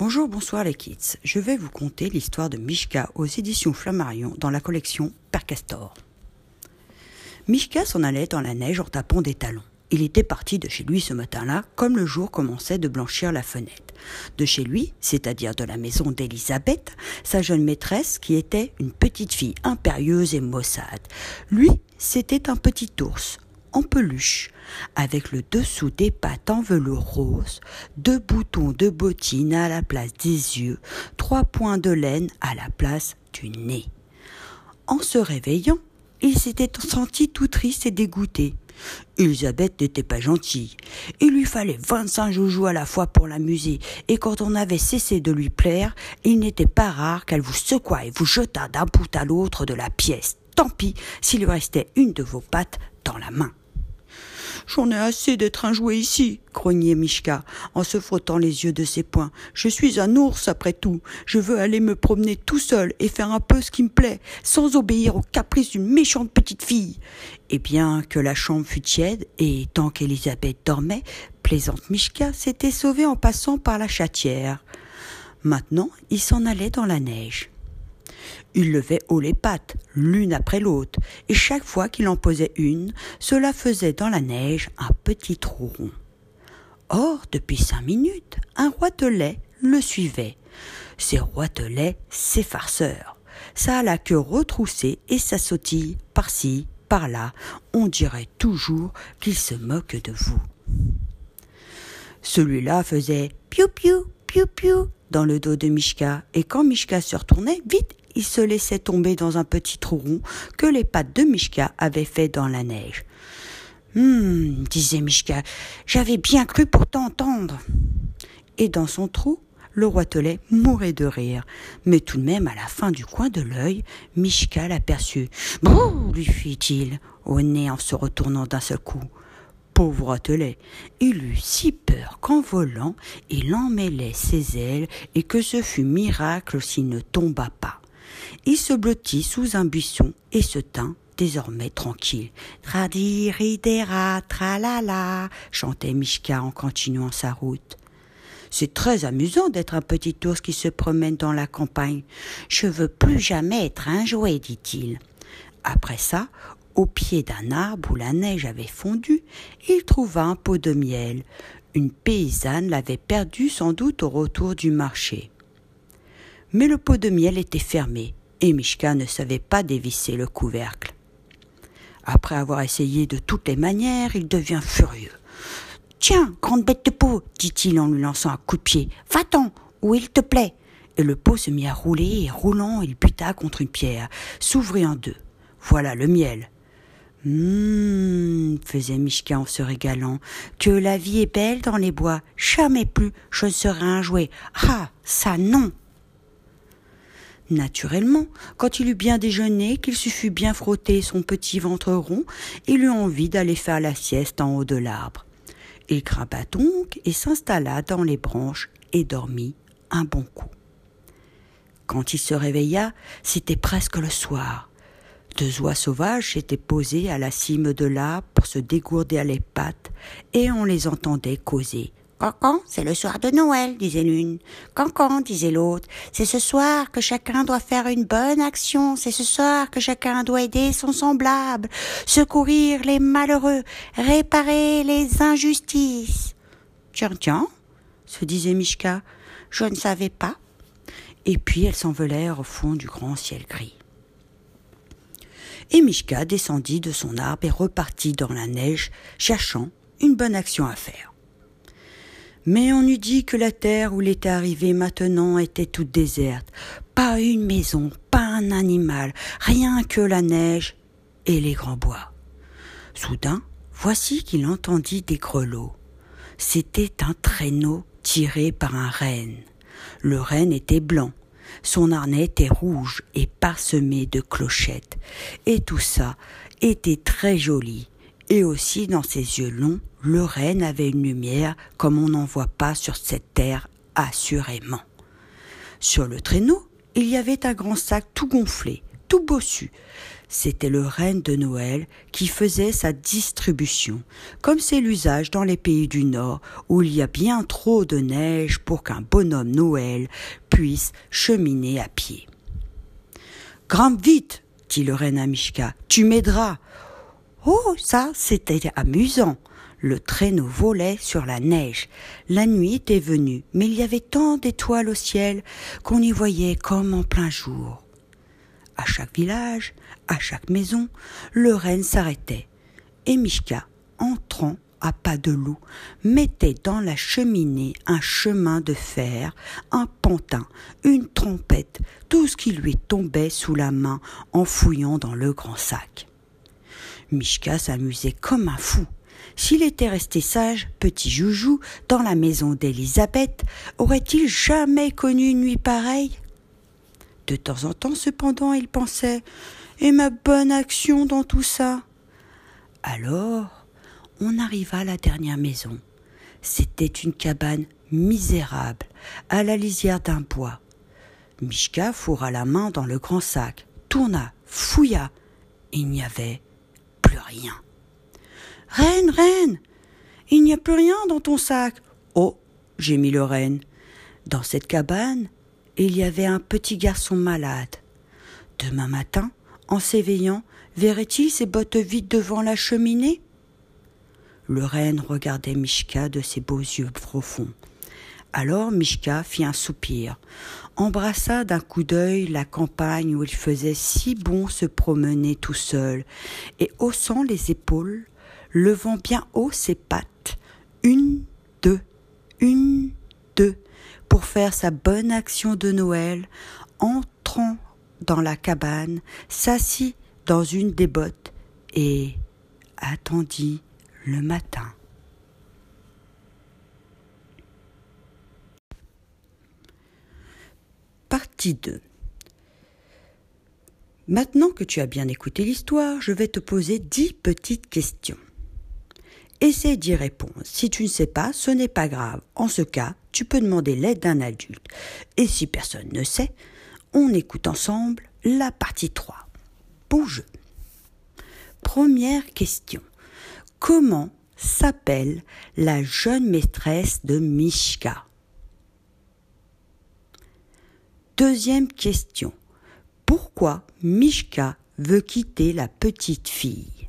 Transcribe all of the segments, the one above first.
Bonjour, bonsoir les kids. Je vais vous conter l'histoire de Mishka aux éditions Flammarion dans la collection Père Castor. Mishka s'en allait dans la neige en tapant des talons. Il était parti de chez lui ce matin-là, comme le jour commençait de blanchir la fenêtre. De chez lui, c'est-à-dire de la maison d'Elisabeth, sa jeune maîtresse, qui était une petite fille impérieuse et maussade. Lui, c'était un petit ours, en peluche, avec le dessous des pattes en velours rose, deux boutons de bottines à la place des yeux, trois points de laine à la place du nez. En se réveillant, il s'était senti tout triste et dégoûté. Elisabeth n'était pas gentille. Il lui fallait vingt-cinq joujoux à la fois pour l'amuser, et quand on avait cessé de lui plaire, il n'était pas rare qu'elle vous secoua et vous jetât d'un bout à l'autre de la pièce. Tant pis s'il lui restait une de vos pattes dans la main. J'en ai assez d'être un jouet ici, grognait Mishka, en se frottant les yeux de ses poings. Je suis un ours, après tout. Je veux aller me promener tout seul et faire un peu ce qui me plaît, sans obéir aux caprices d'une méchante petite fille. Et bien que la chambre fût tiède, et tant qu'Elisabeth dormait, plaisante Mishka s'était sauvée en passant par la chatière. Maintenant, il s'en allait dans la neige. Il levait haut les pattes, l'une après l'autre, et chaque fois qu'il en posait une, cela faisait dans la neige un petit trou rond. Or, depuis cinq minutes, un roitelet le suivait. Ces roitelets, ces farceurs. Ça a la queue retroussée et ça sautille par-ci, par-là. On dirait toujours qu'il se moque de vous. Celui-là faisait piou piou, piou piou dans le dos de Mishka, et quand Mishka se retournait, vite, il se laissait tomber dans un petit trou rond que les pattes de Mishka avaient fait dans la neige. Hum, disait Mishka, j'avais bien cru pour t'entendre. Et dans son trou, le roitelet mourait de rire. Mais tout de même, à la fin du coin de l'œil, Mishka l'aperçut. Brrr, lui fit-il, au nez en se retournant d'un seul coup. Pauvre roitelet, il eut si peur qu'en volant, il emmêlait ses ailes et que ce fut miracle s'il ne tomba pas. Il se blottit sous un buisson et se tint désormais tranquille. Tradiridera, tralala, chantait Mishka en continuant sa route. C'est très amusant d'être un petit ours qui se promène dans la campagne. Je veux plus jamais être un jouet, dit-il. Après ça, au pied d'un arbre où la neige avait fondu, il trouva un pot de miel. Une paysanne l'avait perdu sans doute au retour du marché. Mais le pot de miel était fermé et Mishka ne savait pas dévisser le couvercle. Après avoir essayé de toutes les manières, il devient furieux. Tiens, grande bête de peau, dit-il en lui lançant un coup de pied. Va-t'en, où il te plaît. Et le pot se mit à rouler, et roulant, il buta contre une pierre, s'ouvrit en deux. Voilà le miel. Hum, faisait Mishka en se régalant, que la vie est belle dans les bois. Jamais plus je ne serai un jouet. Ah, ça non. Naturellement, quand il eut bien déjeuné, qu'il se fut bien frotté son petit ventre rond, il eut envie d'aller faire la sieste en haut de l'arbre. Il grimpa donc et s'installa dans les branches et dormit un bon coup. Quand il se réveilla, c'était presque le soir. Deux oies sauvages s'étaient posées à la cime de l'arbre pour se dégourdir les pattes, et on les entendait causer. Cancan, c'est le soir de Noël, disait l'une. Cancan, disait l'autre, c'est ce soir que chacun doit faire une bonne action, c'est ce soir que chacun doit aider son semblable, secourir les malheureux, réparer les injustices. Tiens, tiens, se disait Mishka, je ne savais pas. Et puis elles s'envolèrent au fond du grand ciel gris. Et Mishka descendit de son arbre et repartit dans la neige, cherchant une bonne action à faire. Mais on eût dit que la terre où il était arrivé maintenant était toute déserte. Pas une maison, pas un animal, rien que la neige et les grands bois. Soudain, voici qu'il entendit des grelots. C'était un traîneau tiré par un renne. Le renne était blanc, son harnais était rouge et parsemé de clochettes, et tout ça était très joli, et aussi dans ses yeux longs, le renne avait une lumière comme on n'en voit pas sur cette terre assurément. Sur le traîneau, il y avait un grand sac tout gonflé, tout bossu. C'était le reine de Noël qui faisait sa distribution, comme c'est l'usage dans les pays du Nord où il y a bien trop de neige pour qu'un bonhomme Noël puisse cheminer à pied. Grimpe vite, dit le reine à Mishka, tu m'aideras. Oh, ça, c'était amusant. Le traîneau volait sur la neige. La nuit était venue, mais il y avait tant d'étoiles au ciel qu'on y voyait comme en plein jour. À chaque village, à chaque maison, le renne s'arrêtait. Et Mishka, entrant à pas de loup, mettait dans la cheminée un chemin de fer, un pantin, une trompette, tout ce qui lui tombait sous la main en fouillant dans le grand sac. Mishka s'amusait comme un fou. S'il était resté sage, petit joujou, dans la maison d'Élisabeth, aurait-il jamais connu une nuit pareille? De temps en temps, cependant, il pensait Et ma bonne action dans tout ça? Alors, on arriva à la dernière maison. C'était une cabane misérable, à la lisière d'un bois. Mishka fourra la main dans le grand sac, tourna, fouilla, il n'y avait plus rien. Reine, reine, il n'y a plus rien dans ton sac. Oh, mis le reine. Dans cette cabane, il y avait un petit garçon malade. Demain matin, en s'éveillant, verrait-il ses bottes vides devant la cheminée? Le reine regardait Mishka de ses beaux yeux profonds. Alors Mishka fit un soupir, embrassa d'un coup d'œil la campagne où il faisait si bon se promener tout seul, et haussant les épaules, levant bien haut ses pattes, une, deux, une, deux, pour faire sa bonne action de Noël, entrant dans la cabane, s'assit dans une des bottes et attendit le matin. Partie 2 Maintenant que tu as bien écouté l'histoire, je vais te poser dix petites questions. Essaie d'y répondre. Si tu ne sais pas, ce n'est pas grave. En ce cas, tu peux demander l'aide d'un adulte. Et si personne ne sait, on écoute ensemble la partie 3. Bon jeu. Première question. Comment s'appelle la jeune maîtresse de Mishka? Deuxième question. Pourquoi Mishka veut quitter la petite fille?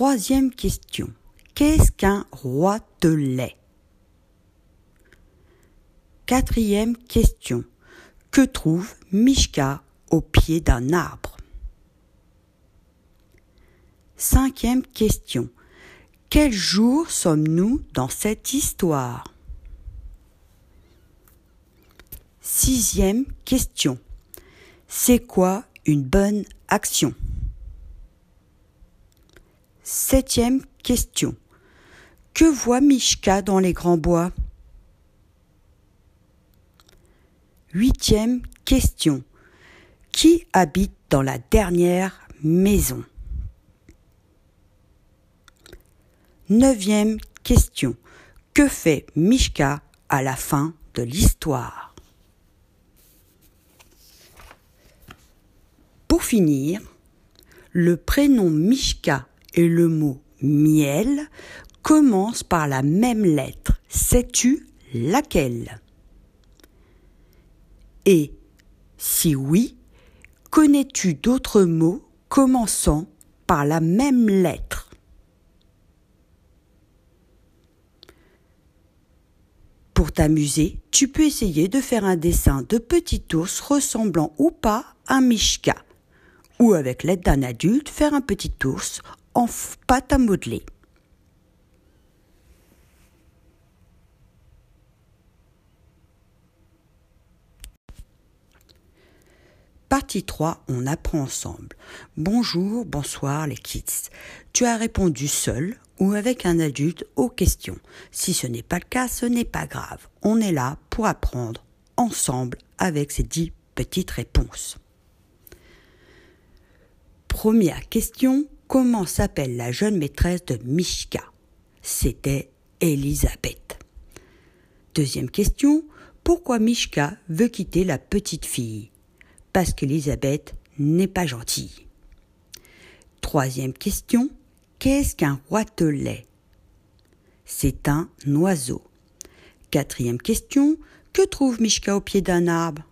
Troisième question. Qu'est-ce qu'un roi de lait? Quatrième question. Que trouve Mishka au pied d'un arbre? Cinquième question. Quel jour sommes-nous dans cette histoire? Sixième question. C'est quoi une bonne action? Septième question. Que voit Mishka dans les grands bois? Huitième question. Qui habite dans la dernière maison? Neuvième question. Que fait Mishka à la fin de l'histoire? Pour finir, le prénom Mishka et le mot miel commence par la même lettre. Sais-tu laquelle? Et si oui, connais-tu d'autres mots commençant par la même lettre? Pour t'amuser, tu peux essayer de faire un dessin de petit ours ressemblant ou pas à Mishka, ou avec l'aide d'un adulte faire un petit ours en pâte à modeler. Partie 3, on apprend ensemble. Bonjour, bonsoir les kids. Tu as répondu seul ou avec un adulte aux questions. Si ce n'est pas le cas, ce n'est pas grave. On est là pour apprendre ensemble avec ces dix petites réponses. Première question, Comment s'appelle la jeune maîtresse de Mishka? C'était Elisabeth. Deuxième question. Pourquoi Mishka veut quitter la petite fille? Parce qu'Elisabeth n'est pas gentille. Troisième question. Qu'est-ce qu'un roitelet? C'est un oiseau. Quatrième question. Que trouve Mishka au pied d'un arbre?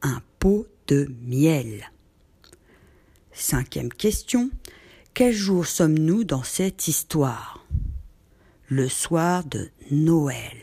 Un pot de miel. Cinquième question. Quel jour sommes-nous dans cette histoire? Le soir de Noël.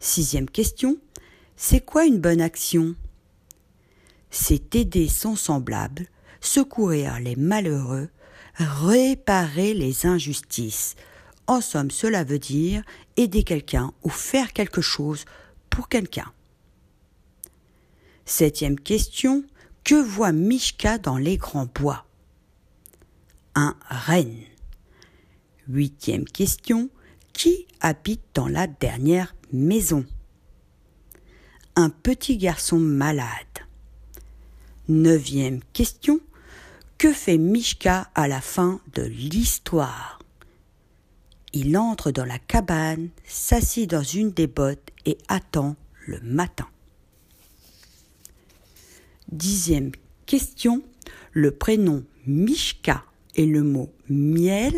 Sixième question. C'est quoi une bonne action? C'est aider son semblable, secourir les malheureux, réparer les injustices. En somme, cela veut dire aider quelqu'un ou faire quelque chose pour quelqu'un. Septième question. Que voit Mishka dans les grands bois? Un renne. Huitième question. Qui habite dans la dernière maison? Un petit garçon malade. Neuvième question. Que fait Mishka à la fin de l'histoire? Il entre dans la cabane, s'assit dans une des bottes et attend le matin. Dixième question. Le prénom Mishka et le mot miel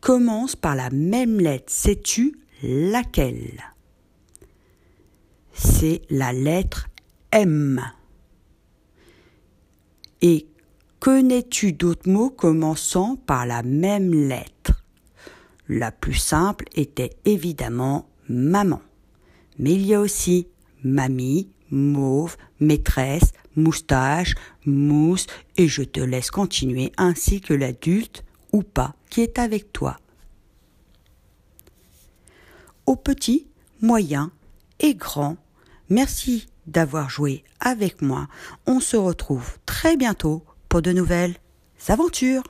commencent par la même lettre. Sais-tu laquelle? C'est la lettre M. Et connais-tu d'autres mots commençant par la même lettre? La plus simple était évidemment maman. Mais il y a aussi mamie, mauve, maîtresse, moustache, mousse, et je te laisse continuer ainsi que l'adulte ou pas qui est avec toi. Aux petits, moyens et grands, merci d'avoir joué avec moi. On se retrouve très bientôt pour de nouvelles aventures.